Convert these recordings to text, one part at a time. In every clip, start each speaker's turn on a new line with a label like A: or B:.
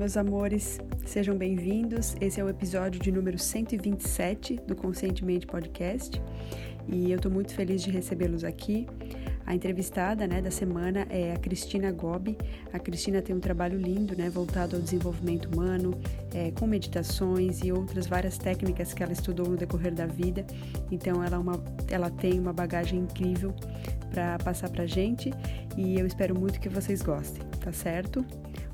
A: meus amores, sejam bem-vindos. Esse é o episódio de número 127 do Conscientemente Podcast e eu estou muito feliz de recebê-los aqui. A entrevistada né, da semana é a Cristina Gobi. A Cristina tem um trabalho lindo, né, voltado ao desenvolvimento humano, é, com meditações e outras várias técnicas que ela estudou no decorrer da vida. Então, ela, é uma, ela tem uma bagagem incrível para passar para gente e eu espero muito que vocês gostem, tá certo?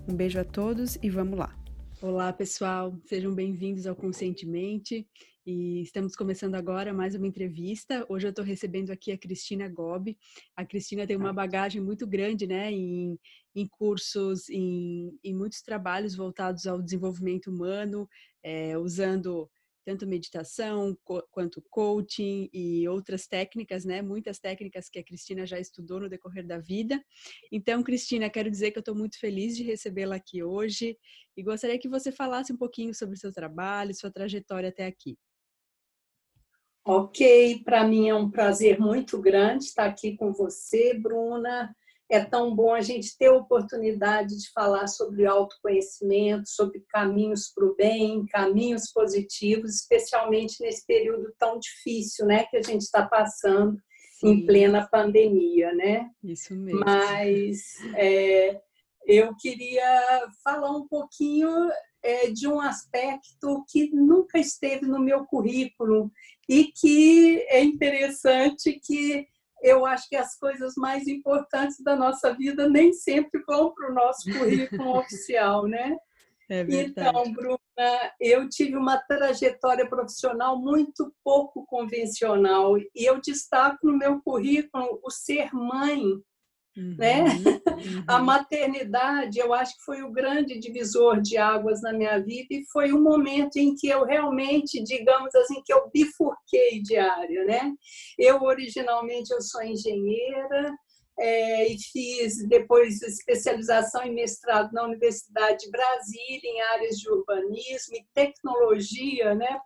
A: Um beijo a todos e vamos lá. Olá, pessoal, sejam bem-vindos ao Conscientemente. E estamos começando agora mais uma entrevista. Hoje eu estou recebendo aqui a Cristina Gobi. A Cristina tem uma bagagem muito grande, né, em, em cursos, em, em muitos trabalhos voltados ao desenvolvimento humano, é, usando tanto meditação quanto coaching e outras técnicas, né? Muitas técnicas que a Cristina já estudou no decorrer da vida. Então, Cristina, quero dizer que eu estou muito feliz de recebê-la aqui hoje e gostaria que você falasse um pouquinho sobre o seu trabalho, sua trajetória até aqui.
B: Ok, para mim é um prazer muito grande estar aqui com você, Bruna é tão bom a gente ter a oportunidade de falar sobre autoconhecimento, sobre caminhos para o bem, caminhos positivos, especialmente nesse período tão difícil, né, que a gente está passando Sim. em plena pandemia, né?
A: Isso mesmo.
B: Mas é, eu queria falar um pouquinho é, de um aspecto que nunca esteve no meu currículo e que é interessante que eu acho que as coisas mais importantes da nossa vida nem sempre vão para o nosso currículo oficial, né?
A: É
B: então, Bruna, eu tive uma trajetória profissional muito pouco convencional e eu destaco no meu currículo o ser mãe Uhum, né? Uhum. A maternidade, eu acho que foi o grande divisor de águas na minha vida e foi o momento em que eu realmente, digamos assim, que eu bifurquei de área, né? Eu originalmente eu sou engenheira, é, e fiz depois especialização em mestrado na Universidade de Brasília em áreas de urbanismo e tecnologia, né,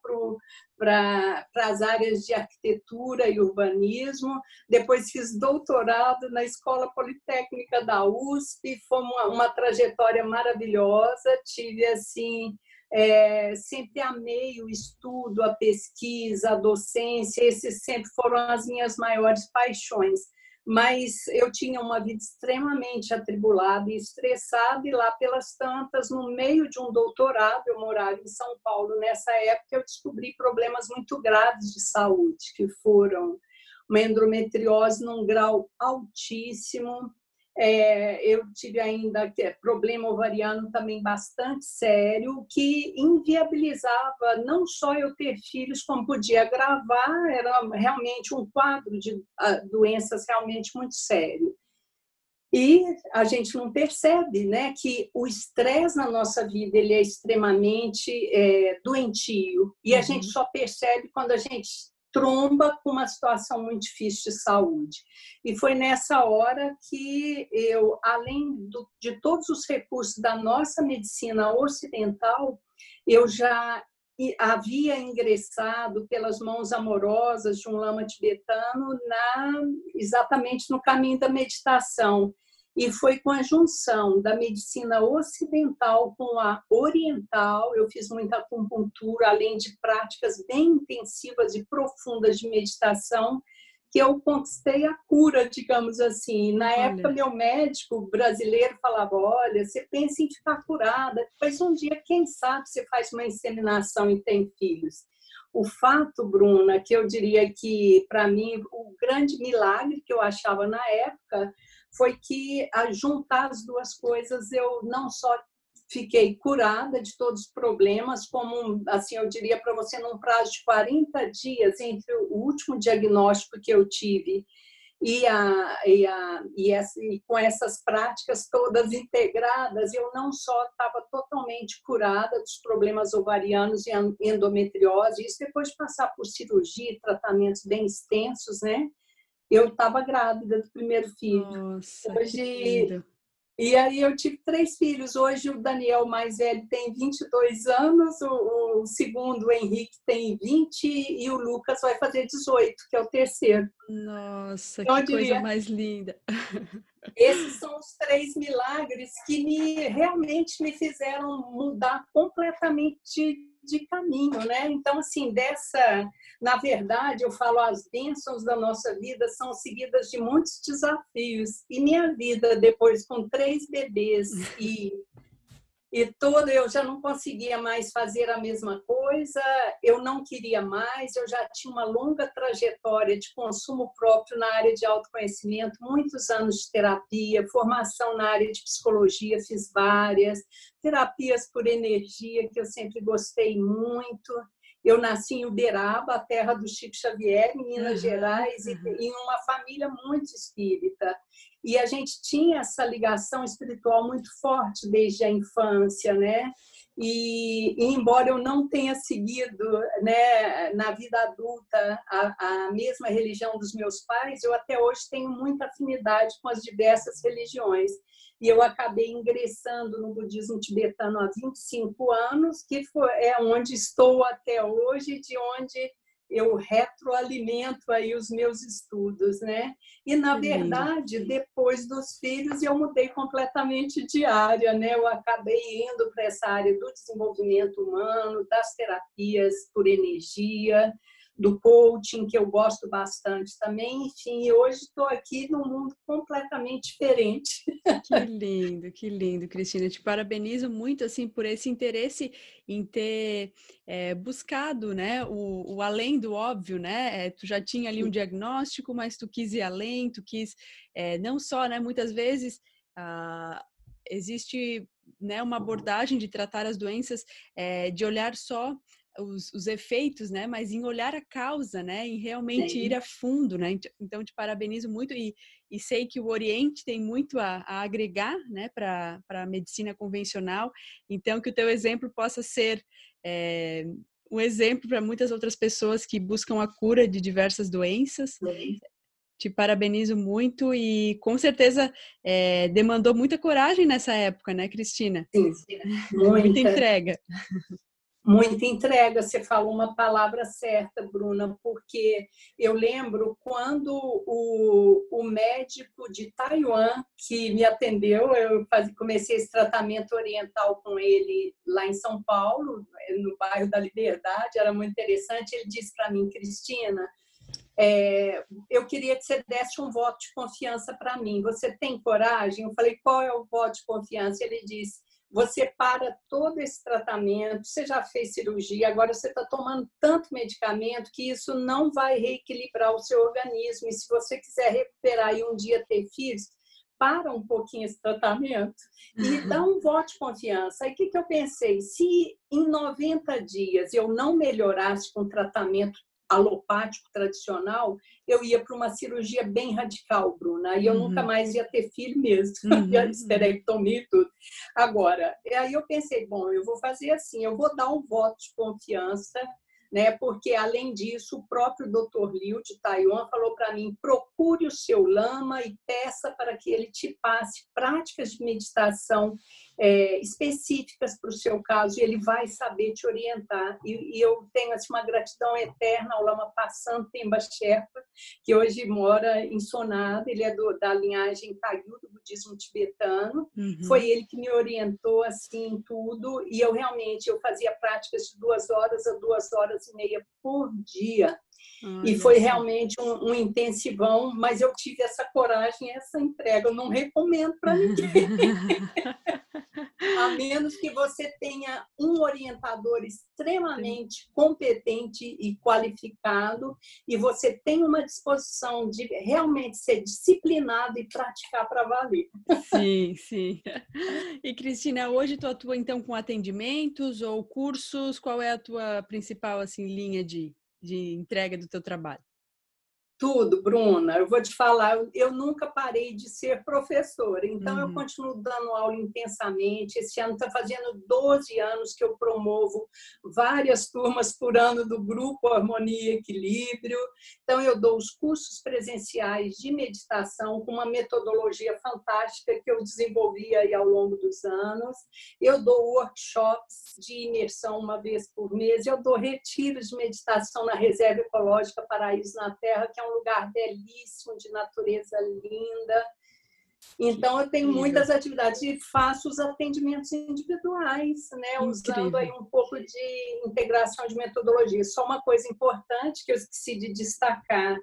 B: para as áreas de arquitetura e urbanismo. Depois fiz doutorado na Escola Politécnica da USP, foi uma, uma trajetória maravilhosa. Tive assim é, sempre amei o estudo, a pesquisa, a docência. Esses sempre foram as minhas maiores paixões mas eu tinha uma vida extremamente atribulada e estressada, e lá pelas tantas, no meio de um doutorado, eu morava em São Paulo. Nessa época, eu descobri problemas muito graves de saúde, que foram uma endometriose num grau altíssimo, é, eu tive ainda é, problema ovariano também bastante sério, que inviabilizava não só eu ter filhos, como podia gravar, era realmente um quadro de uh, doenças realmente muito sério. E a gente não percebe né, que o estresse na nossa vida ele é extremamente é, doentio. E a uhum. gente só percebe quando a gente tromba com uma situação muito difícil de saúde. E foi nessa hora que eu, além do, de todos os recursos da nossa medicina ocidental, eu já havia ingressado pelas mãos amorosas de um lama tibetano na, exatamente no caminho da meditação. E foi com a junção da medicina ocidental com a oriental, eu fiz muita acupuntura, além de práticas bem intensivas e profundas de meditação, que eu conquistei a cura, digamos assim. Na olha. época, meu médico brasileiro falava: Olha, você pensa em ficar curada, depois um dia, quem sabe, você faz uma inseminação e tem filhos. O fato, Bruna, que eu diria que, para mim, o grande milagre que eu achava na época foi que, a juntar as duas coisas, eu não só fiquei curada de todos os problemas, como, assim, eu diria para você, num prazo de 40 dias entre o último diagnóstico que eu tive e, a, e, a, e, essa, e com essas práticas todas integradas, eu não só estava totalmente curada dos problemas ovarianos e endometriose, isso depois de passar por cirurgia e tratamentos bem extensos, né? Eu estava grávida do primeiro filho.
A: Nossa,
B: Hoje E aí eu tive três filhos. Hoje o Daniel mais velho tem 22 anos, o, o segundo, o Henrique, tem 20 e o Lucas vai fazer 18, que é o terceiro.
A: Nossa, então, que coisa mais linda.
B: Esses são os três milagres que me, realmente me fizeram mudar completamente de caminho, né? Então, assim, dessa, na verdade, eu falo, as bênçãos da nossa vida são seguidas de muitos desafios. E minha vida, depois com três bebês e e todo eu já não conseguia mais fazer a mesma coisa, eu não queria mais, eu já tinha uma longa trajetória de consumo próprio na área de autoconhecimento, muitos anos de terapia, formação na área de psicologia, fiz várias, terapias por energia, que eu sempre gostei muito. Eu nasci em Uberaba, a terra do Chico Xavier, em Minas uhum, Gerais, uhum. e em uma família muito espírita. E a gente tinha essa ligação espiritual muito forte desde a infância, né? E, e, embora eu não tenha seguido né, na vida adulta a, a, mesma religião dos meus pais, eu até hoje tenho muita afinidade com as diversas religiões. E eu acabei ingressando no budismo tibetano há 25 anos, que foi, é onde estou até hoje, de onde eu retroalimento aí os meus estudos, né? E na verdade, depois dos filhos, eu mudei completamente de área, né? Eu acabei indo para essa área do desenvolvimento humano, das terapias por energia, do coaching, que eu gosto bastante também. Enfim, hoje estou aqui num mundo completamente diferente.
A: Que lindo, que lindo, Cristina. Te parabenizo muito assim por esse interesse em ter é, buscado, né, o, o, além do óbvio, né? É, tu já tinha ali um diagnóstico, mas tu quis ir além, tu quis é, não só, né? Muitas vezes ah, existe né, uma abordagem de tratar as doenças de olhar só os, os, efeitos, né? Mas em olhar a causa, né? Em realmente Sim. ir a fundo, né? Então, te parabenizo muito e, e sei que o Oriente tem muito a, a agregar, né? Para a medicina convencional. Então, que o teu exemplo possa ser é, um exemplo para muitas outras pessoas que buscam a cura de diversas doenças. Sim. Te parabenizo muito e com certeza é, demandou muita coragem nessa época, né, Cristina?
B: Sim, sim. Muita, muita entrega muita entrega. Você falou uma palavra certa, Bruna, porque eu lembro quando o, o médico de Taiwan que me atendeu, eu comecei esse tratamento oriental com ele lá em São Paulo, no bairro da Liberdade, era muito interessante. Ele disse para mim, Cristina, é, eu queria que você desse um voto de confiança para mim. Você tem coragem? Eu falei, qual é o voto de confiança? Ele disse, você para todo esse tratamento, você já fez cirurgia, agora você está tomando tanto medicamento que isso não vai reequilibrar o seu organismo. E se você quiser recuperar e um dia ter filhos, para um pouquinho esse tratamento e dá um voto de confiança. Aí o que, que eu pensei? Se em 90 dias eu não melhorasse com tratamento alopático tradicional, eu ia para uma cirurgia bem radical, Bruna, e eu uhum. nunca mais ia ter filho mesmo, uhum. ia esterectomia e tudo. Agora, aí eu pensei, bom, eu vou fazer assim, eu vou dar um voto de confiança né? Porque além disso, o próprio Dr. Liu de Taiwan falou para mim: procure o seu lama e peça para que ele te passe práticas de meditação é, específicas para o seu caso e ele vai saber te orientar. E, e eu tenho assim, uma gratidão eterna ao Lama Passando Temba Sherpa, que hoje mora em Sonada, ele é do, da linhagem Kagyu, do budismo tibetano. Uhum. Foi ele que me orientou assim em tudo e eu realmente eu fazia práticas de duas horas a duas horas e meia por dia e foi realmente um, um, intensivão, mas eu tive essa coragem, essa entrega. Eu não recomendo para ninguém. a menos que você tenha um orientador extremamente competente e qualificado e você tenha uma disposição de realmente ser disciplinado e praticar para valer.
A: Sim, sim. E Cristina, hoje tu atua então com atendimentos ou cursos? Qual é a tua principal assim linha de de entrega do teu trabalho?
B: Tudo, Bruna. Eu vou te falar, eu nunca parei de ser professora, então uhum. eu continuo dando aula intensamente. Esse ano está fazendo 12 anos que eu promovo várias turmas por ano do grupo Harmonia e Equilíbrio. Então, eu dou os cursos presenciais de meditação com uma metodologia fantástica que eu desenvolvi aí ao longo dos anos. Eu dou workshops de imersão uma vez por mês, eu dou retiros de meditação na Reserva Ecológica Paraíso na Terra, que é um um lugar belíssimo, de natureza linda. Então, eu tenho muitas atividades e faço os atendimentos individuais, né? usando aí um pouco de integração de metodologia. Só uma coisa importante que eu esqueci de destacar,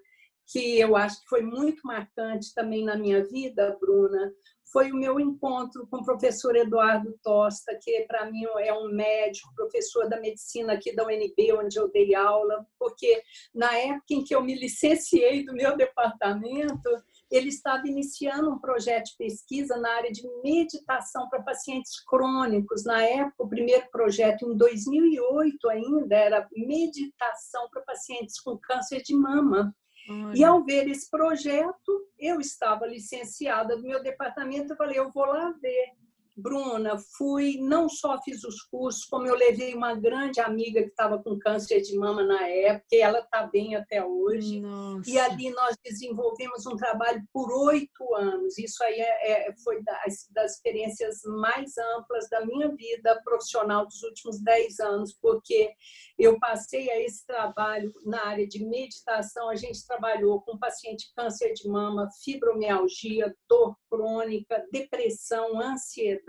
B: que eu acho que foi muito marcante também na minha vida, Bruna, foi o meu encontro com o professor Eduardo Tosta, que para mim é um médico, professor da medicina aqui da UNB, onde eu dei aula, porque na época em que eu me licenciei do meu departamento, ele estava iniciando um projeto de pesquisa na área de meditação para pacientes crônicos. Na época, o primeiro projeto, em 2008 ainda, era meditação para pacientes com câncer de mama. Olha. E ao ver esse projeto, eu estava licenciada do meu departamento, eu falei, eu vou lá ver. Bruna, fui, não só fiz os cursos, como eu levei uma grande amiga que estava com câncer de mama na época, e ela está bem até hoje. Nossa. E ali nós desenvolvemos um trabalho por oito anos. Isso aí é, é, foi das, das experiências mais amplas da minha vida profissional dos últimos dez anos, porque eu passei a esse trabalho na área de meditação. A gente trabalhou com paciente câncer de mama, fibromialgia, dor crônica, depressão, ansiedade.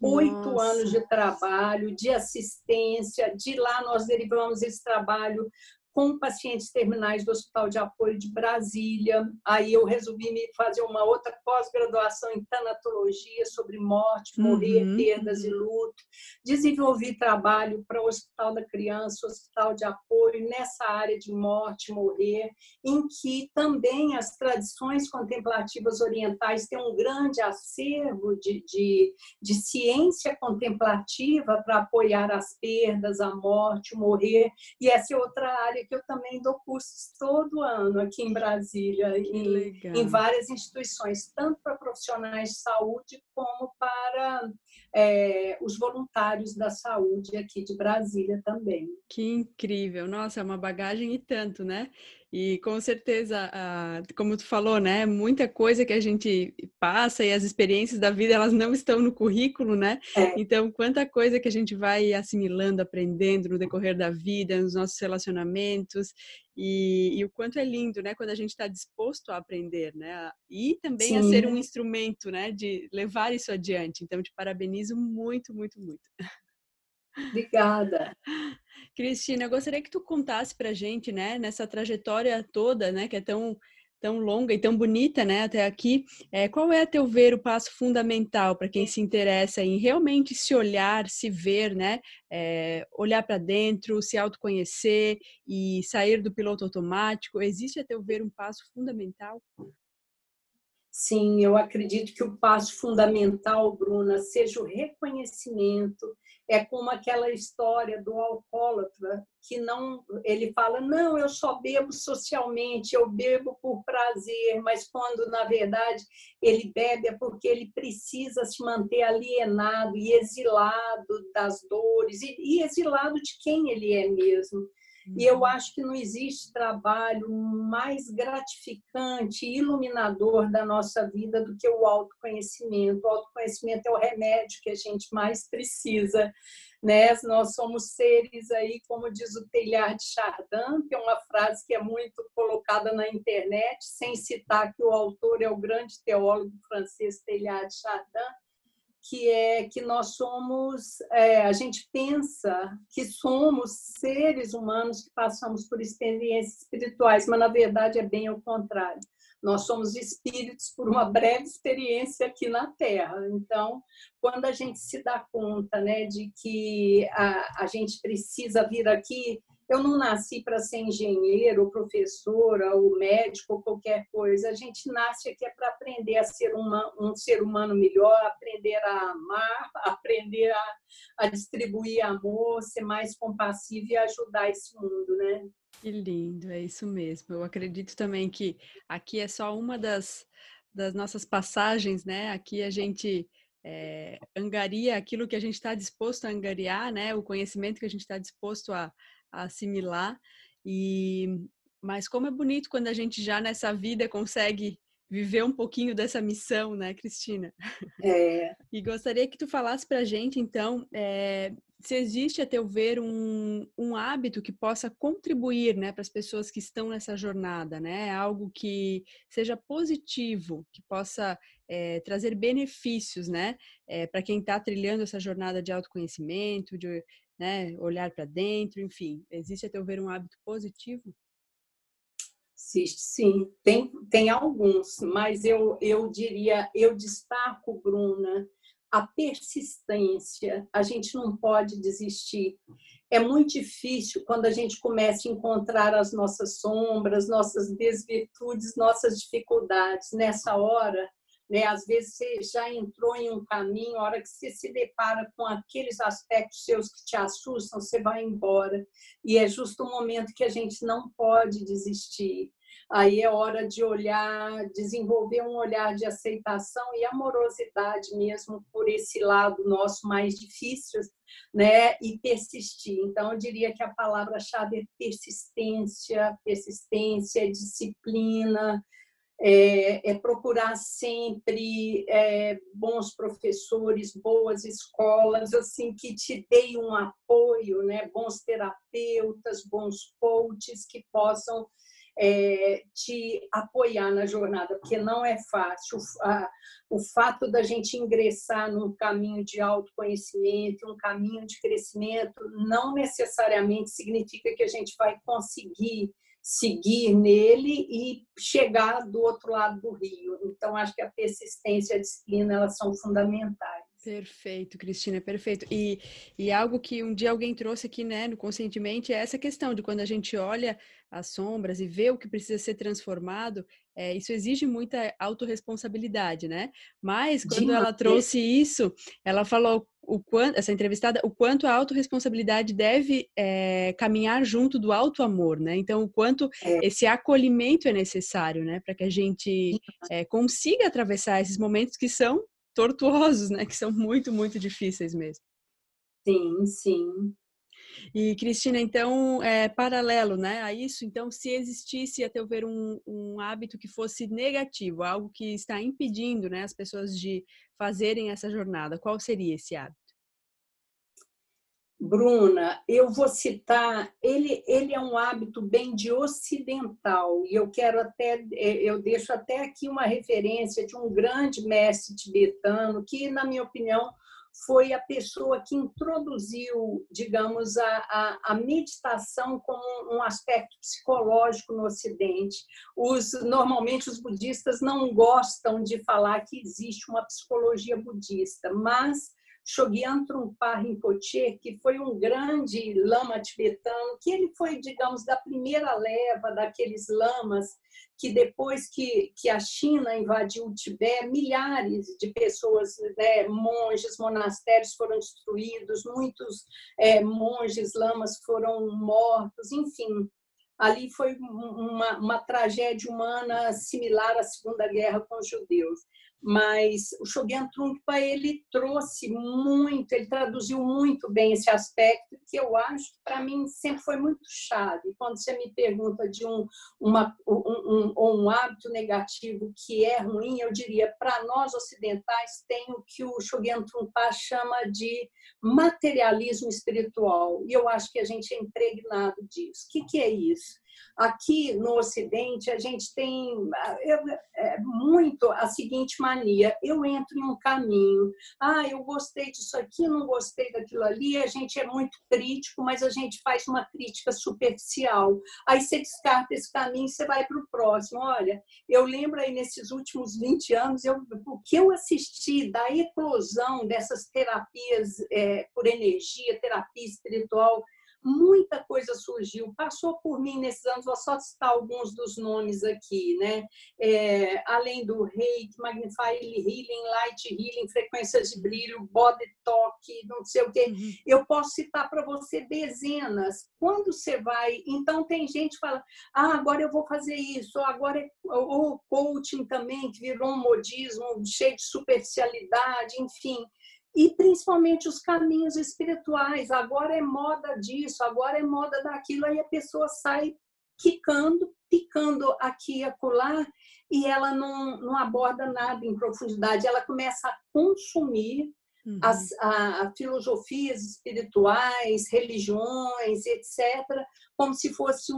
B: Oito anos de trabalho, de assistência. De lá nós derivamos esse trabalho com pacientes terminais do Hospital de Apoio de Brasília. Aí eu resolvi me fazer uma outra pós-graduação em tanatologia sobre morte, morrer, uhum. perdas e luto. Desenvolvi trabalho para o Hospital da Criança, Hospital de Apoio, nessa área de morte, morrer, em que também as tradições contemplativas orientais têm um grande acervo de, de, de ciência contemplativa para apoiar as perdas, a morte, o morrer. E essa é outra área que eu também dou cursos todo ano aqui em Brasília, em, em, várias instituições, tanto para profissionais de saúde como para é, os voluntários da saúde aqui de Brasília também.
A: Que incrível! Nossa, é uma bagagem e tanto, né? E com certeza, como tu falou, né, muita coisa que a gente passa e as experiências da vida, elas não estão no currículo, né? É. Então, quanta coisa que a gente vai assimilando, aprendendo no decorrer da vida, nos nossos relacionamentos, e, e o quanto é lindo, né, quando a gente está disposto a aprender, né? E também Sim. a ser um instrumento, né, de levar isso adiante. Então, te parabenizo muito, muito, muito.
B: Obrigada.
A: Cristina, eu gostaria que tu contasse para a gente, né, nessa trajetória toda, né, que é tão tão longa e tão bonita, né, até aqui. É, qual é, a teu ver, o passo fundamental para quem se interessa em realmente se olhar, se ver, né, é, olhar para dentro, se autoconhecer e sair do piloto automático? Existe, a teu ver, um passo fundamental?
B: Sim, eu acredito que o passo fundamental, Bruna, seja o reconhecimento. É como aquela história do alcoólatra que não ele fala não eu só bebo socialmente eu bebo por prazer mas quando na verdade ele bebe é porque ele precisa se manter alienado e exilado das dores e, e exilado de quem ele é mesmo e eu uhum. acho que não existe trabalho mais gratificante iluminador da nossa vida do que o autoconhecimento. O autoconhecimento é o remédio que a gente mais precisa. Né? Nós somos seres aí, como diz o Teilhard de Chardin, que é uma frase que é muito colocada na internet, sem citar que o autor é o grande teólogo francês Teilhard de Chardin, que é que nós somos, é, a gente pensa que somos seres humanos que passamos por experiências espirituais, mas na verdade é bem ao contrário. Nós somos espíritos por uma breve experiência aqui na Terra. Então, quando a gente se dá conta né, de que a, a gente precisa vir aqui eu não nasci para ser engenheiro, ou professora, ou médico, ou qualquer coisa. A gente nasce aqui é para aprender a ser uma, um ser humano melhor, aprender a amar, aprender a, a distribuir amor, ser mais compassivo e ajudar esse mundo, né?
A: Que lindo, é isso mesmo. Eu acredito também que aqui é só uma das, das nossas passagens, né? Aqui a gente é, angaria aquilo que a gente está disposto a angariar, né? O conhecimento que a gente está disposto a, a, assimilar. E mas como é bonito quando a gente já nessa vida consegue viver um pouquinho dessa missão, né, Cristina?
B: É.
A: E gostaria que tu falasse para a gente, então, é, se existe, a teu ver, um, um hábito que possa contribuir né, para as pessoas que estão nessa jornada, né? Algo que seja positivo, que possa é, trazer benefícios né, é, para quem está trilhando essa jornada de autoconhecimento, de né, olhar para dentro, enfim. Existe, a teu ver, um hábito positivo?
B: Existe, sim. Tem, tem alguns, mas eu, eu diria, eu destaco, Bruna, a persistência. A gente não pode desistir. É muito difícil quando a gente começa a encontrar as nossas sombras, nossas desvirtudes, nossas dificuldades. Nessa hora, né, às vezes você já entrou em um caminho, a hora que você se depara com aqueles aspectos seus que te assustam, você vai embora. E é justo o momento que a gente não pode desistir aí é hora de olhar, desenvolver um olhar de aceitação e amorosidade mesmo por esse lado nosso mais difícil, né? E persistir. Então, eu diria que a palavra-chave é persistência, persistência, disciplina, é, é, procurar sempre é, bons professores, boas escolas, assim que te deem um apoio, né? Bons terapeutas, bons coaches que possam é, te apoiar na jornada, porque não é fácil. A, o fato da gente ingressar num caminho de autoconhecimento, um caminho de crescimento, não necessariamente significa que a gente vai conseguir seguir nele e chegar do outro lado do rio. Então, acho que a persistência e a disciplina elas são fundamentais.
A: Perfeito, Cristina, perfeito. E, e algo que um dia alguém trouxe aqui, né, no Conscientemente, é essa questão de quando a gente olha as sombras e vê o que precisa ser transformado, é, isso exige muita autorresponsabilidade, né? Mas quando ela trouxe isso, ela falou o quanto, essa entrevistada, o quanto a autorresponsabilidade deve é, caminhar junto do alto amor, né? Então, o quanto é. esse acolhimento é necessário, né? Para que a gente é, consiga atravessar esses momentos que são tortuosos, né? Que são muito, muito difíceis mesmo.
B: Sim, sim.
A: E, Cristina, então, é, paralelo né, a isso, então, se existisse, a teu ver, um, um hábito que fosse negativo, algo que está impedindo né, as pessoas de fazerem essa jornada, qual seria esse hábito?
B: Bruna, eu vou citar, ele, ele é um hábito bem de ocidental, e eu quero até, é, eu deixo até aqui uma referência de um grande mestre tibetano, que, na minha opinião, foi a pessoa que introduziu, digamos, a, a, a, meditação como um aspecto psicológico no Ocidente. Os, normalmente, os budistas não gostam de falar que existe uma psicologia budista, mas Shogyan Trungpa Rinpoche, que foi um grande lama tibetano, que ele foi, digamos, da primeira leva daqueles lamas que depois que, que a China invadiu o Tibete, milhares de pessoas, né, monges, monastérios foram destruídos, muitos é, monges, lamas foram mortos, enfim. Ali foi uma, uma tragédia humana similar à Segunda Guerra com os judeus mas o Shogyan Trungpa ele trouxe muito, ele traduziu muito bem esse aspecto que eu acho que para mim sempre foi muito chave. Quando você me pergunta de um, uma, um, um, um hábito negativo que é ruim, eu diria para nós ocidentais tem o que o Shogyan Trungpa chama de materialismo espiritual e eu acho que a gente é impregnado disso. O que, que é isso? Aqui no Ocidente, a gente tem é, muito a seguinte mania: eu entro em um caminho, ah, eu gostei disso aqui, não gostei daquilo ali, a gente é muito crítico, mas a gente faz uma crítica superficial. Aí você descarta esse caminho e você vai para o próximo. Olha, eu lembro aí nesses últimos 20 anos, eu, o que eu assisti da eclosão dessas terapias é, por energia, terapia espiritual muita coisa surgiu, passou por mim nesses anos, vou só citar alguns dos nomes aqui, né? É, além do Reiki, Magnify Healing, Light Healing, frequências de brilho, Body Talk, não sei o quê. Uhum. Eu posso citar para você dezenas. Quando você vai, então tem gente que fala, ah, agora eu vou fazer isso, agora é o coaching também, que virou um modismo cheio de superficialidade, enfim e principalmente os caminhos espirituais. Agora é moda disso, agora é moda daquilo, aí a pessoa sai quicando, picando aqui e acolá, e ela não, não aborda nada em profundidade, ela começa a consumir uhum. as a, filosofias espirituais, religiões, etc., como se fosse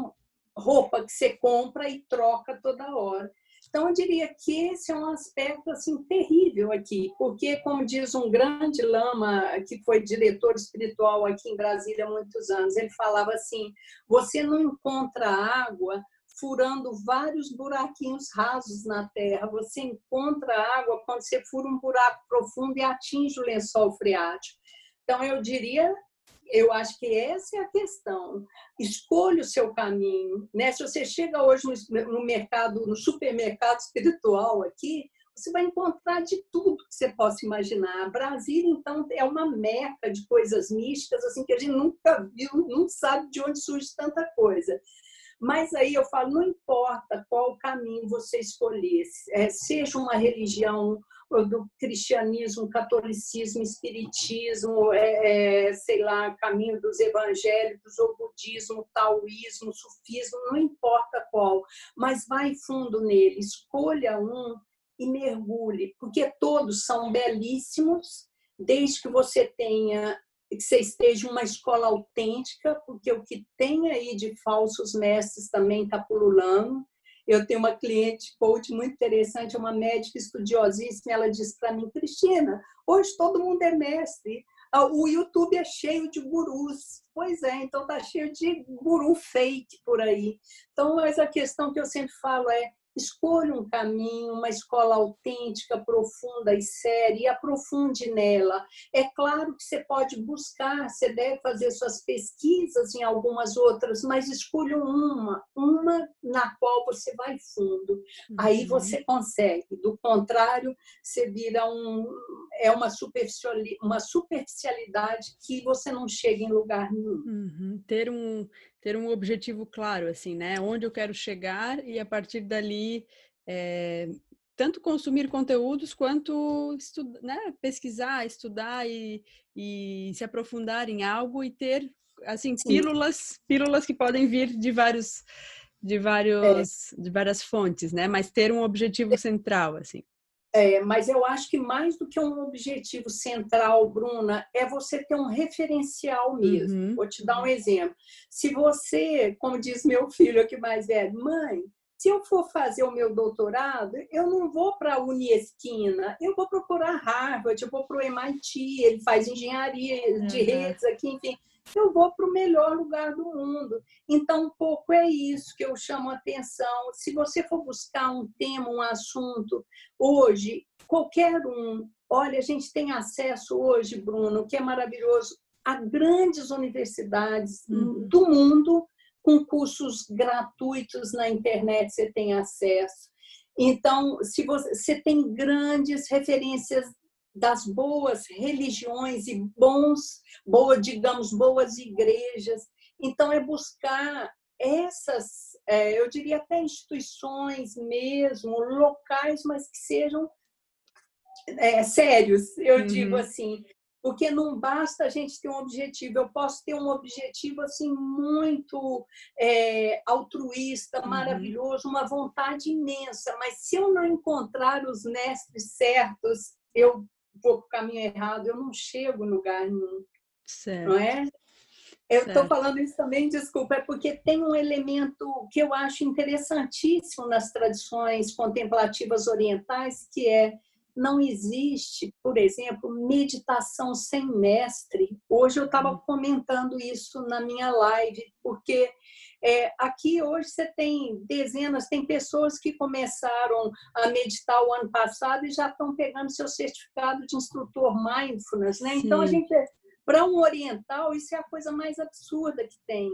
B: roupa que você compra e troca toda hora. Então, eu diria que esse é um aspecto assim terrível aqui, porque, como diz um grande lama que foi diretor espiritual aqui em Brasília há muitos anos, ele falava assim: você não encontra água furando vários buraquinhos rasos na terra, você encontra água quando você fura um buraco profundo e atinge o lençol freático. Então, eu diria eu acho que essa é a questão. Escolha o seu caminho. Né? Se você chega hoje no mercado, no supermercado espiritual aqui, você vai encontrar de tudo que você possa imaginar. Brasília, então, é uma meca de coisas místicas, assim, que a gente nunca viu, não sabe de onde surge tanta coisa. Mas aí eu falo, não importa qual caminho você escolher, é, seja uma religião do cristianismo, catolicismo, espiritismo, é, é, sei lá, caminho dos evangélicos, ou budismo, taoísmo, sufismo, não importa qual, mas vai fundo nele, escolha um e mergulhe, porque todos são belíssimos, desde que você tenha que você esteja uma escola autêntica, porque o que tem aí de falsos mestres também está pululando. Eu tenho uma cliente coach muito interessante, uma médica estudiosíssima, ela disse para mim, Cristina, hoje todo mundo é mestre, o YouTube é cheio de gurus. Pois é, então tá cheio de guru fake por aí. Então, mas a questão que eu sempre falo é Escolha um caminho, uma escola autêntica, profunda e séria e aprofunde nela. É claro que você pode buscar, você deve fazer suas pesquisas em algumas outras, mas escolha uma, uma na qual você vai fundo. Uhum. Aí você consegue. Do contrário, você vira um é uma superficialidade, uma superficialidade que você não chega em lugar nenhum.
A: Uhum. Ter um ter um objetivo claro, assim, né? Onde eu quero chegar e a partir dali é, tanto consumir conteúdos quanto né? pesquisar, estudar e, e se aprofundar em algo e ter assim pílulas, pílulas que podem vir de vários de vários é. de várias fontes, né? Mas ter um objetivo central, assim.
B: É, mas eu acho que mais do que um objetivo central, Bruna, é você ter um referencial mesmo. Uhum. Vou te dar um exemplo. Se você, como diz meu filho aqui mais velho, mãe, se eu for fazer o meu doutorado, eu não vou para a Uniesquina, eu vou procurar Harvard, eu vou para o MIT, ele faz engenharia de uhum. redes aqui, enfim eu vou para o melhor lugar do mundo. Então, um pouco é isso que eu chamo a atenção. Se você for buscar um tema, um assunto, hoje, qualquer um, olha, a gente tem acesso hoje, Bruno, que é maravilhoso, a grandes universidades uhum. do mundo, com cursos gratuitos na internet, você tem acesso. Então, se você, você tem grandes referências das boas religiões e bons, boa, digamos, boas igrejas. Então, é buscar essas, é, eu diria até instituições mesmo, locais, mas que sejam é, sérios, eu uhum. digo assim, porque não basta a gente ter um objetivo. Eu posso ter um objetivo assim muito é, altruísta, uhum. maravilhoso, uma vontade imensa, mas se eu não encontrar os mestres certos, eu vou para o caminho errado, eu não chego no lugar nenhum. Certo. Não é? Eu estou falando isso também, desculpa, é porque tem um elemento que eu acho interessantíssimo nas tradições contemplativas orientais, que é não existe, por exemplo, meditação sem mestre. Hoje eu estava hum. comentando isso na minha live, porque é, aqui hoje você tem dezenas, tem pessoas que começaram a meditar o ano passado e já estão pegando seu certificado de instrutor mindfulness, né? Sim. Então a gente Para um oriental, isso é a coisa mais absurda que tem.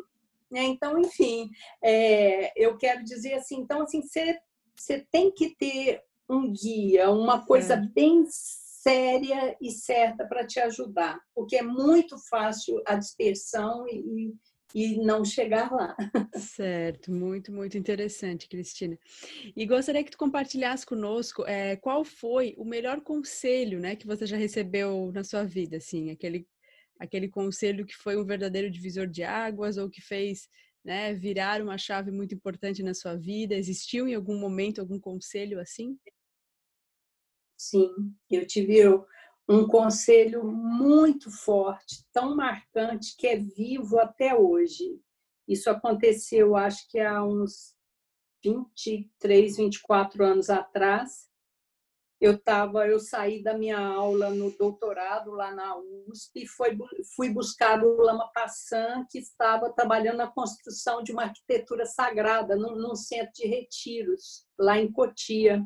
B: Né? Então, enfim, é, eu quero dizer assim, então, assim, você tem que ter um guia, uma coisa é. bem séria e certa para te ajudar, porque é muito fácil a dispersão e, e não chegar lá.
A: Certo, muito, muito interessante, Cristina. E gostaria que tu compartilhasse conosco é, qual foi o melhor conselho né, que você já recebeu na sua vida, assim, aquele, aquele conselho que foi um verdadeiro divisor de águas ou que fez né, virar uma chave muito importante na sua vida? Existiu em algum momento algum conselho assim?
B: Sim, eu tive um conselho muito forte, tão marcante, que é vivo até hoje. Isso aconteceu, acho que há uns 23, 24 anos atrás. Eu tava, eu saí da minha aula no doutorado lá na USP e foi, fui buscar o Lama Passan, que estava trabalhando na construção de uma arquitetura sagrada num, num centro de retiros lá em Cotia.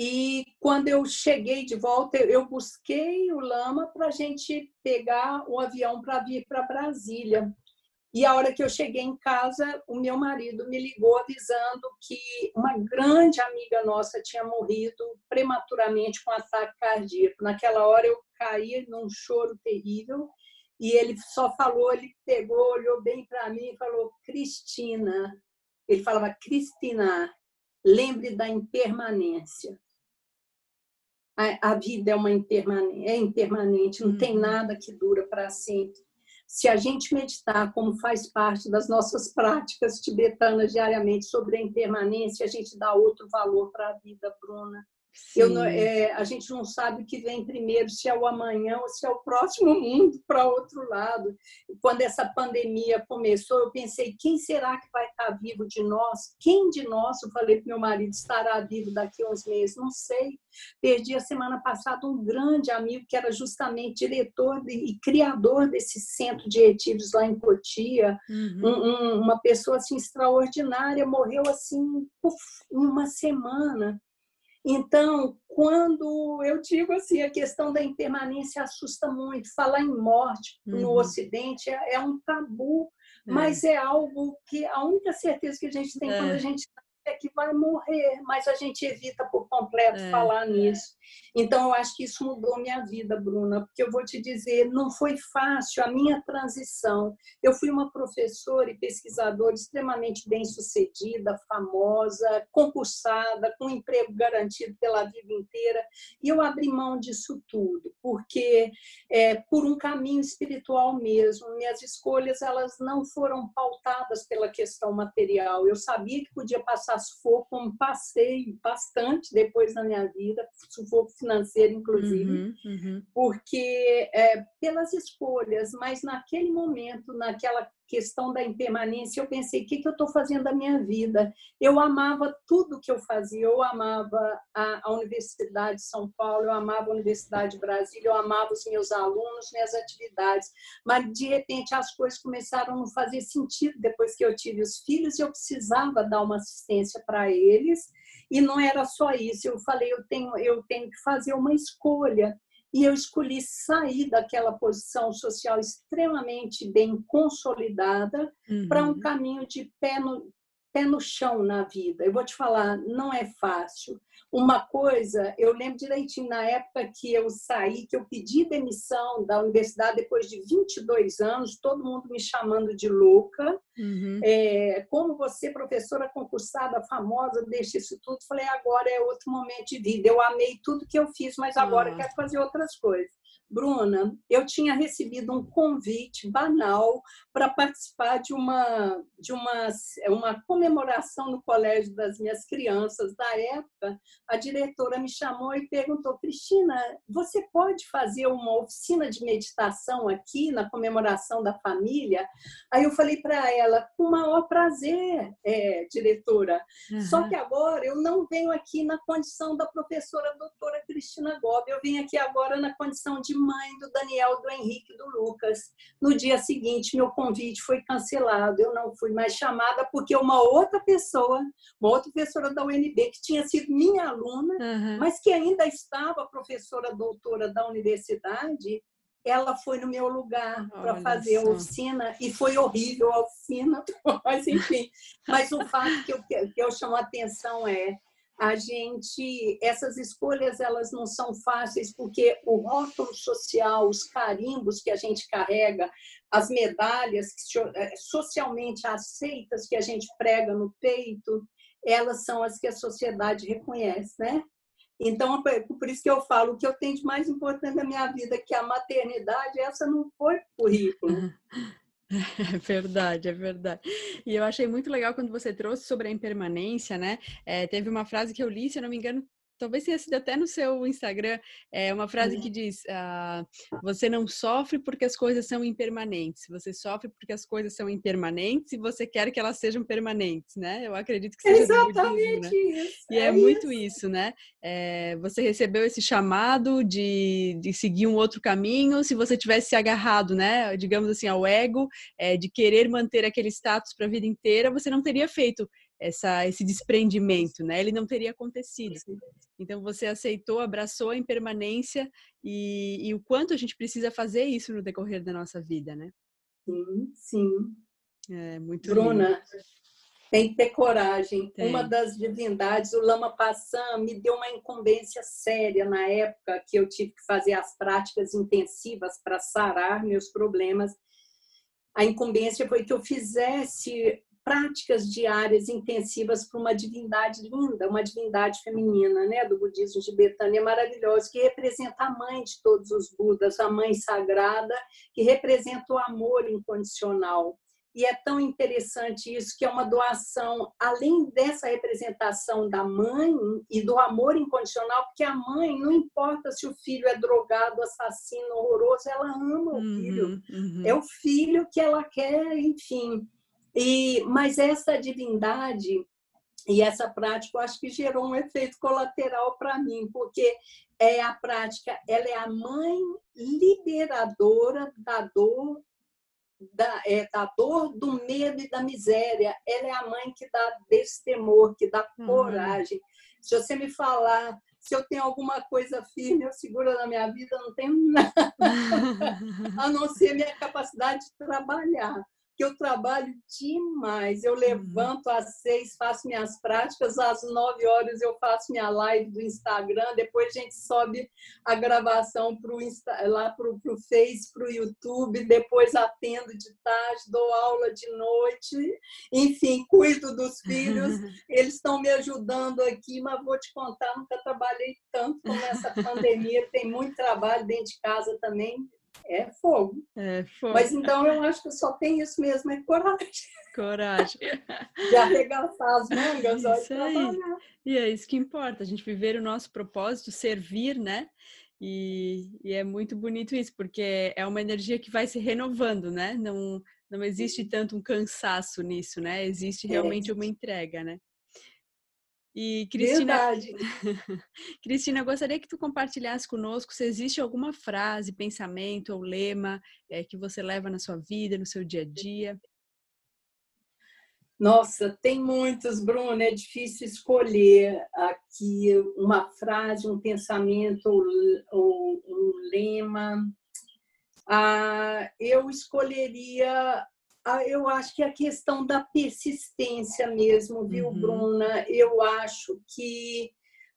B: E quando eu cheguei de volta, eu busquei o Lama para a gente pegar o avião para vir para Brasília. E a hora que eu cheguei em casa, o meu marido me ligou avisando que uma grande amiga nossa tinha morrido prematuramente com ataque cardíaco. Naquela hora eu caí num choro terrível e ele só falou, ele pegou, olhou bem para mim e falou: "Cristina". Ele falava: "Cristina, lembre da impermanência" a, a vida é uma impermanente, é impermanente, não tem uhum. nada que dura para sempre. Se a gente meditar como faz parte das nossas práticas tibetanas diariamente sobre a impermanência, a gente dá outro valor para a vida, Bruna. Eu, é, a gente não sabe o que vem primeiro, se é o amanhã ou se é o próximo mundo para outro lado. Quando essa pandemia começou, eu pensei: quem será que vai estar vivo de nós? Quem de nós, eu falei para meu marido, estará vivo daqui a uns meses? Não sei. Perdi a semana passada um grande amigo que era justamente diretor e criador desse centro de retiros lá em Cotia. Uhum. Um, um, uma pessoa assim extraordinária, morreu assim uf, em uma semana. Então, quando eu digo assim, a questão da impermanência assusta muito. Falar em morte uhum. no Ocidente é, é um tabu, é. mas é algo que a única certeza que a gente tem é. quando a gente é que vai morrer, mas a gente evita por completo é, falar é. nisso. Então, eu acho que isso mudou minha vida, Bruna, porque eu vou te dizer, não foi fácil a minha transição. Eu fui uma professora e pesquisadora extremamente bem-sucedida, famosa, concursada, com emprego garantido pela vida inteira, e eu abri mão disso tudo, porque é, por um caminho espiritual mesmo, minhas escolhas elas não foram pautadas pela questão material. Eu sabia que podia passar sufoco, como passei bastante depois na minha vida, sufoco financeiro, inclusive, uhum, uhum. porque é, pelas escolhas, mas naquele momento, naquela questão da impermanência, eu pensei: o que, que eu estou fazendo da minha vida? Eu amava tudo que eu fazia, eu amava a, a, Universidade de São Paulo, eu amava a Universidade de Brasília, eu amava os meus alunos, minhas atividades, mas de repente as coisas começaram a não fazer sentido depois que eu tive os filhos e eu precisava dar uma assistência para eles. E não era só isso, eu falei, eu tenho, eu tenho que fazer uma escolha e eu escolhi sair daquela posição social extremamente bem consolidada uhum. para um caminho de pé no, pé no chão na vida. Eu vou te falar, não é fácil. Uma coisa, eu lembro direitinho na época que eu saí, que eu pedi demissão da universidade depois de 22 anos, todo mundo me chamando de louca. Uhum. É, como você, professora concursada, famosa, deixa isso tudo. Falei, agora é outro momento de vida. Eu amei tudo que eu fiz, mas agora quero fazer outras coisas. Bruna, eu tinha recebido um convite banal para participar de uma, de uma, uma comemoração no colégio das minhas crianças. Da época, a diretora me chamou e perguntou: Cristina, você pode fazer uma oficina de meditação aqui na comemoração da família? Aí eu falei para ela: com o maior prazer, é, diretora. Uhum. Só que agora eu não venho aqui na condição da professora doutora Cristina Gobi, eu venho aqui agora na condição de mãe do Daniel, do Henrique, do Lucas. No dia seguinte, meu convite foi cancelado. Eu não fui mais chamada porque uma outra pessoa, uma outra professora da UNB, que tinha sido minha aluna, uhum. mas que ainda estava professora doutora da universidade, ela foi no meu lugar para fazer a oficina e foi horrível a oficina, mas enfim. Mas o fato que eu, que eu chamo a atenção é a gente essas escolhas elas não são fáceis porque o rótulo social, os carimbos que a gente carrega, as medalhas eh, socialmente aceitas que a gente prega no peito, elas são as que a sociedade reconhece, né? Então, é por isso que eu falo, o que eu tenho de mais importante na minha vida, que a maternidade, essa não foi currículo.
A: É verdade, é verdade. E eu achei muito legal quando você trouxe sobre a impermanência, né? É, teve uma frase que eu li, se eu não me engano, talvez tenha sido até no seu Instagram, é uma frase uhum. que diz: ah, você não sofre porque as coisas são impermanentes, você sofre porque as coisas são impermanentes e você quer que elas sejam permanentes, né? Eu acredito que seja
B: exatamente budismo,
A: né?
B: isso.
A: E é, é muito isso, né? É, você recebeu esse chamado de, de seguir um outro caminho, se você tivesse se agarrado, né? Digamos assim, ao ego, é, de querer manter aquele status para a vida inteira, você não teria feito essa, esse desprendimento, né? Ele não teria acontecido. Então você aceitou, abraçou a impermanência e, e, o quanto a gente precisa fazer isso no decorrer da nossa vida, né?
B: Sim, sim.
A: É muito
B: Bruna,
A: lindo.
B: tem que ter coragem. Tem. Uma das divindades, o Lama Passan, me deu uma incumbência séria na época que eu tive que fazer as práticas intensivas para sarar meus problemas. A incumbência foi que eu fizesse práticas diárias intensivas para uma divindade linda, uma divindade feminina, né, do budismo tibetano, é maravilhosa, que representa a mãe de todos os Budas, a mãe sagrada, que representa o amor incondicional. E é tão interessante isso que é uma doação, além dessa representação da mãe e do amor incondicional, porque a mãe, não importa se o filho é drogado, assassino, horroroso, ela ama o filho. Uhum, uhum. É o filho que ela quer, enfim, e, mas essa divindade e essa prática, eu acho que gerou um efeito colateral para mim, porque é a prática, ela é a mãe liberadora da dor, da, é, da dor, do medo e da miséria. Ela é a mãe que dá destemor, que dá uhum. coragem. Uhum. Se você me falar se eu tenho alguma coisa firme, eu seguro na minha vida, não tenho nada, a não ser minha capacidade de trabalhar que eu trabalho demais. Eu uhum. levanto às seis, faço minhas práticas, às nove horas eu faço minha live do Instagram, depois a gente sobe a gravação pro Insta, lá para o Face, para o YouTube, depois atendo de tarde, dou aula de noite, enfim, cuido dos filhos. Eles estão me ajudando aqui, mas vou te contar, nunca trabalhei tanto como essa pandemia, tem muito trabalho dentro de casa também é fogo.
A: É fogo.
B: Mas então eu acho que só tem isso mesmo, é coragem.
A: Coragem.
B: De arregaçar as mangas, isso aí.
A: E é isso que importa, a gente viver o nosso propósito, servir, né? E, e, é muito bonito isso, porque é uma energia que vai se renovando, né? Não, não existe tanto um cansaço nisso, né? Existe é. realmente é. uma entrega, né? E Cristina, Cristina, eu gostaria que tu compartilhasse conosco se existe alguma frase, pensamento ou lema é, que você leva na sua vida, no seu dia a dia.
B: Nossa, tem muitos, Bruna. É difícil escolher aqui uma frase, um pensamento ou, um lema. Ah, eu escolheria eu acho que a questão da persistência mesmo, viu, uhum. Bruna? Eu acho que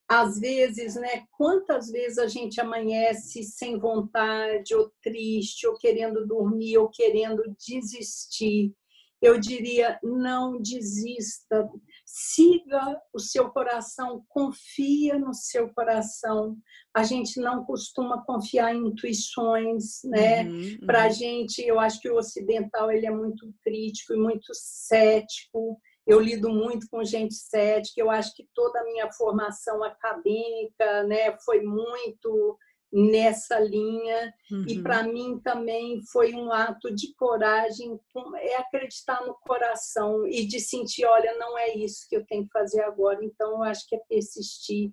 B: às vezes, né? Quantas vezes a gente amanhece sem vontade, ou triste, ou querendo dormir, ou querendo desistir? Eu diria, não desista siga o seu coração, confia no seu coração. A gente não costuma confiar em intuições, né? Uhum, uhum. Para a gente, eu acho que o ocidental ele é muito crítico e muito cético. Eu lido muito com gente cética. Eu acho que toda a minha formação acadêmica, né, foi muito nessa linha. Uhum. e para mim também foi um ato de coragem é acreditar no coração e de sentir olha não é isso que eu tenho que fazer agora. Então eu acho que é persistir.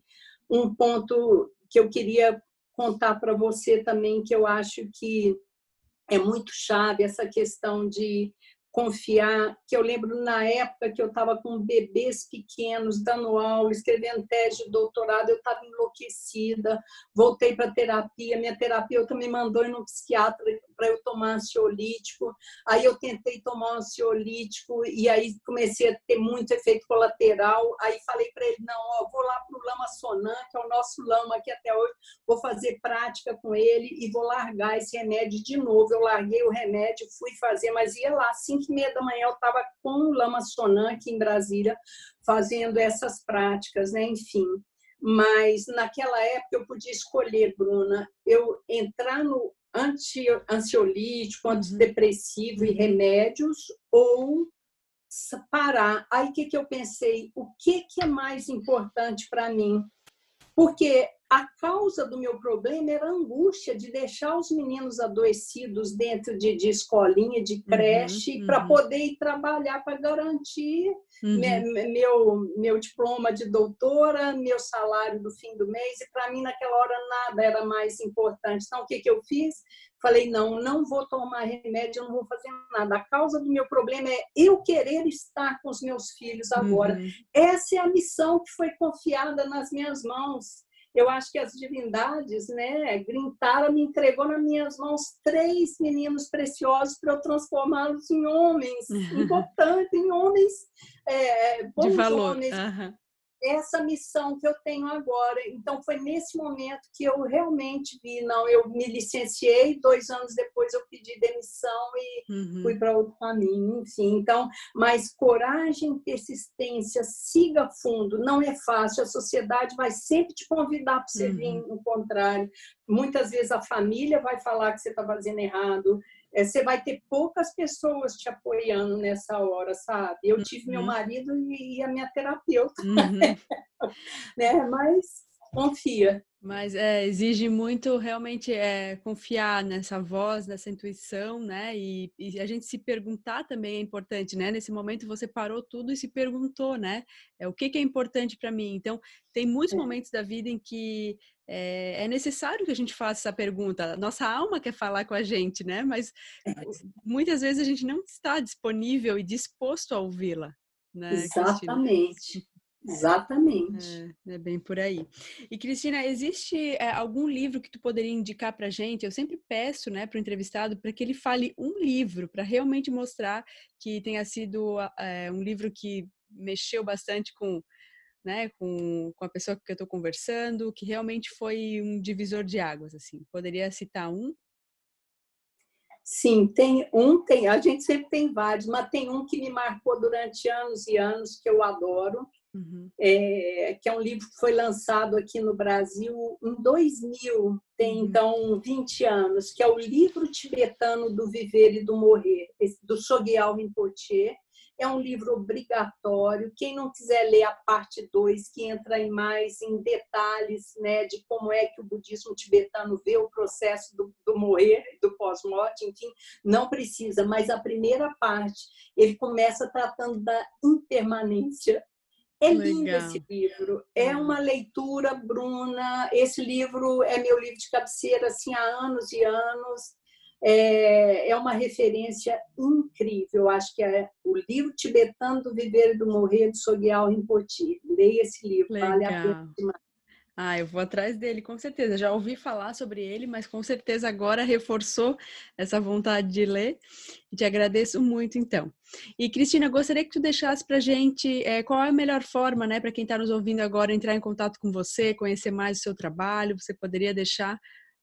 B: Um ponto que eu queria contar para você também que eu acho que é muito chave essa questão de confiar, que eu lembro na época que eu estava com bebês pequenos, dando aula, escrevendo tese de doutorado, eu estava enlouquecida, voltei para terapia, minha terapeuta me mandou ir no psiquiatra para eu tomar ansiolítico, aí eu tentei tomar ansiolítico e aí comecei a ter muito efeito colateral, aí falei para ele, não, ó, vou lá para o Lama Sonan, que é o nosso lama aqui até hoje, vou fazer prática com ele e vou largar esse remédio de novo, eu larguei o remédio, fui fazer, mas ia lá, 5 e meia da manhã eu estava com o Lama Sonan aqui em Brasília, fazendo essas práticas, né? Enfim. Mas naquela época eu podia escolher, Bruna, eu entrar no anti, ansiolítico, uhum. antidepressivo e remédios ou parar. Aí o que, que eu pensei? O que, que é mais importante para mim? Porque a causa do meu problema era a angústia de deixar os meninos adoecidos dentro de, de escolinha, de uhum, creche, uhum, para poder ir trabalhar para garantir uhum. me, meu, meu diploma de doutora, meu salário do fim do mês, e para mim naquela hora nada era mais importante. Então, o que, que eu fiz? Falei, não, não vou tomar remédio, não vou fazer nada. A causa do meu problema é eu querer estar com os meus filhos agora. Uhum. Essa é a missão que foi confiada nas minhas mãos eu acho que as divindades, né, Grintara me entregou nas minhas mãos três meninos preciosos para eu transformá-los em homens importantes, em homens é, bons
A: de valor.
B: homens. Uhum essa missão que eu tenho agora. Então, foi nesse momento que eu realmente vi, não, eu me licenciei, dois anos depois eu pedi demissão e uhum. fui para outro caminho, enfim. Então, mas coragem, persistência, siga fundo, não é fácil, a sociedade vai sempre te convidar para você uhum. vir no contrário. Muitas vezes a família vai falar que você está fazendo errado, é, você vai ter poucas pessoas te apoiando nessa hora, sabe? Eu tive uhum. meu marido e, a minha terapeuta, uhum. né? Mas confia.
A: Mas é, exige muito realmente é, confiar nessa voz, nessa intuição, né? E, e, a gente se perguntar também é importante, né? Nesse momento você parou tudo e se perguntou, né? É, o que, que é importante para mim? Então, tem muitos é. momentos da vida em que é, é, necessário que a gente faça essa pergunta. Nossa alma quer falar com a gente, né? Mas é. muitas vezes a gente não está disponível e disposto a ouvi-la. Né,
B: Exatamente. Cristina? Exatamente.
A: É, é, bem por aí. E Cristina, existe é, algum livro que tu poderia indicar para gente? Eu sempre peço, né, para o entrevistado, para que ele fale um livro, para realmente mostrar que tenha sido é, um livro que mexeu bastante com né, com, com a pessoa que eu estou conversando, que realmente foi um divisor de águas, assim. Poderia citar um?
B: Sim, tem um, tem, a gente sempre tem vários, mas tem um que me marcou durante anos e anos, que eu adoro, uhum. é, que é um livro que foi lançado aqui no Brasil em 2000, tem uhum. então 20 anos, que é o Livro Tibetano do Viver e do Morrer, do Sogyal Rinpoche, é um livro obrigatório. Quem não quiser ler a parte 2, que entra em mais em detalhes né, de como é que o budismo tibetano vê o processo do, do morrer, do pós-morte, enfim, não precisa. Mas a primeira parte, ele começa tratando da impermanência. É lindo Legal. esse livro. É hum. uma leitura, Bruna. Esse livro é meu livro de cabeceira assim, há anos e anos é, é uma referência incrível. Acho que é o livro tibetano do Viver e do Morrer, de Sogyal Rinpoche. Leia esse livro, Legal. vale a pena demais.
A: Ah, eu vou atrás dele, com certeza. Já ouvi falar sobre ele, mas com certeza agora reforçou essa vontade de ler. Te agradeço muito, então. E, Cristina, gostaria que tu deixasse para gente é, qual é a melhor forma, né, para quem está nos ouvindo agora, entrar em contato com você, conhecer mais o seu trabalho. Você poderia deixar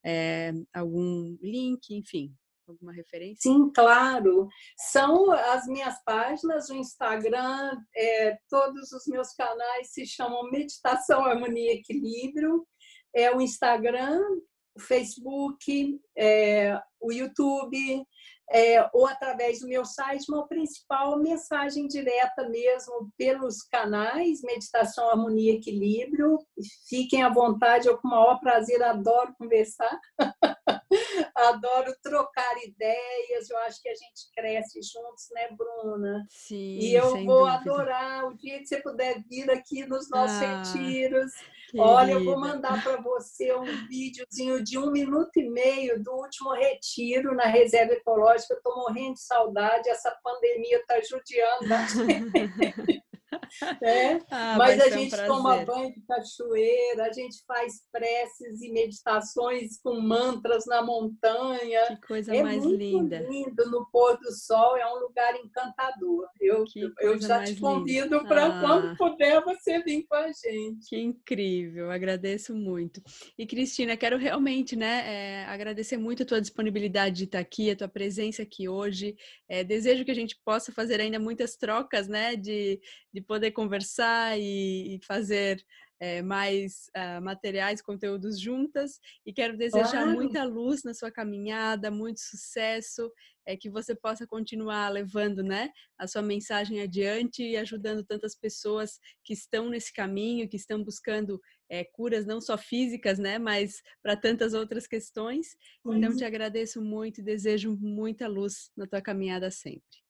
A: é, algum link, enfim, alguma referência?
B: Sim, claro. São as minhas páginas, o Instagram, é, todos os meus canais se chamam Meditação, Harmonia e Equilíbrio. É o Instagram, o Facebook, é, o YouTube, é, ou através do meu site, o principal mensagem direta mesmo pelos canais Meditação, Harmonia e Equilíbrio. Fiquem à vontade, eu com o maior prazer adoro conversar. adoro trocar ideias, eu acho que a gente cresce juntos, né, Bruna?
A: Sim.
B: E eu vou
A: dúvida.
B: adorar o dia que você puder vir aqui nos nossos
A: ah,
B: retiros. Olha, eu vou mandar para você um videozinho de um minuto e meio do último retiro na reserva ecológica. Eu estou morrendo de saudade, essa pandemia está judiando. É? Ah, Mas a gente um toma banho de cachoeira, a gente faz preces e meditações com mantras na montanha.
A: Que coisa
B: é
A: mais
B: muito
A: linda.
B: lindo no pôr do sol, é um lugar encantador. Eu, eu já te convido para ah. quando puder você vir com a gente.
A: Que incrível, agradeço muito. E Cristina, quero realmente né, é, agradecer muito a tua disponibilidade de estar aqui, a tua presença aqui hoje. É, desejo que a gente possa fazer ainda muitas trocas né, de, de poder conversar e, e fazer é, mais uh, materiais, conteúdos juntas. E quero desejar claro. muita luz na sua caminhada, muito sucesso, é, que você possa continuar levando né, a sua mensagem adiante e ajudando tantas pessoas que estão nesse caminho, que estão buscando é, curas não só físicas, né, mas para tantas outras questões. Então, te agradeço muito e desejo muita luz na tua caminhada sempre.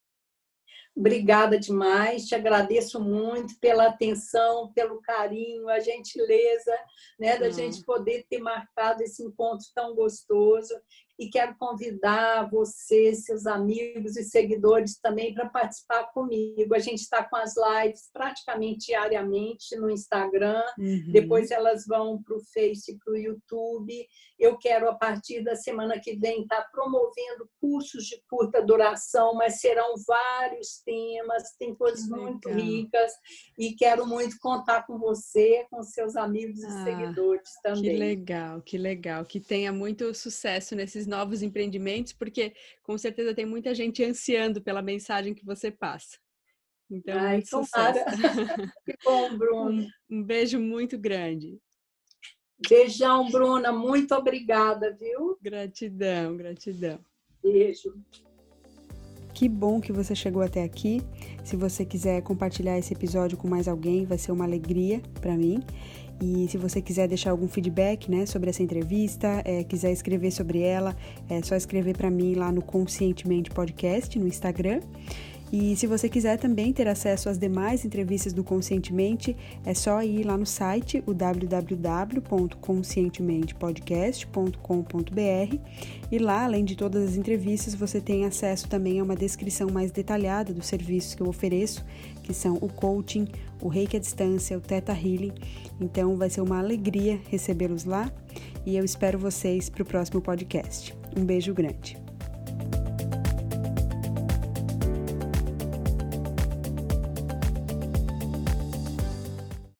B: Obrigada demais, te agradeço muito pela atenção, pelo carinho, a gentileza, né, da gente poder ter marcado esse encontro tão gostoso e quero convidar você, seus amigos e seguidores também para participar comigo. A gente está com as lives praticamente diariamente no Instagram, uhum. depois elas vão para o Face e para o YouTube. Eu quero, a partir da semana que vem, estar tá promovendo cursos de curta duração, mas serão vários temas, tem coisas muito ricas e quero muito contar com você, com seus amigos e ah, seguidores também.
A: Que legal, que legal. Que tenha muito sucesso nesses esses novos empreendimentos, porque com certeza tem muita gente ansiando pela mensagem que você passa. Então, Ai, muito sucesso.
B: que bom, Bruno.
A: Um, um beijo muito grande.
B: Beijão, Bruna. Muito obrigada, viu?
A: Gratidão, gratidão.
B: Beijo.
A: Que bom que você chegou até aqui. Se você quiser compartilhar esse episódio com mais alguém, vai ser uma alegria para mim. E se você quiser deixar algum feedback né, sobre essa entrevista, é, quiser escrever sobre ela, é só escrever para mim lá no Conscientemente Podcast no Instagram. E se você quiser também ter acesso às demais entrevistas do Conscientemente, é só ir lá no site, o www.conscientementepodcast.com.br e lá, além de todas as entrevistas, você tem acesso também a uma descrição mais detalhada dos serviços que eu ofereço, que são o coaching, o reiki à distância, o Theta Healing. Então vai ser uma alegria recebê-los lá e eu espero vocês para o próximo podcast. Um beijo grande.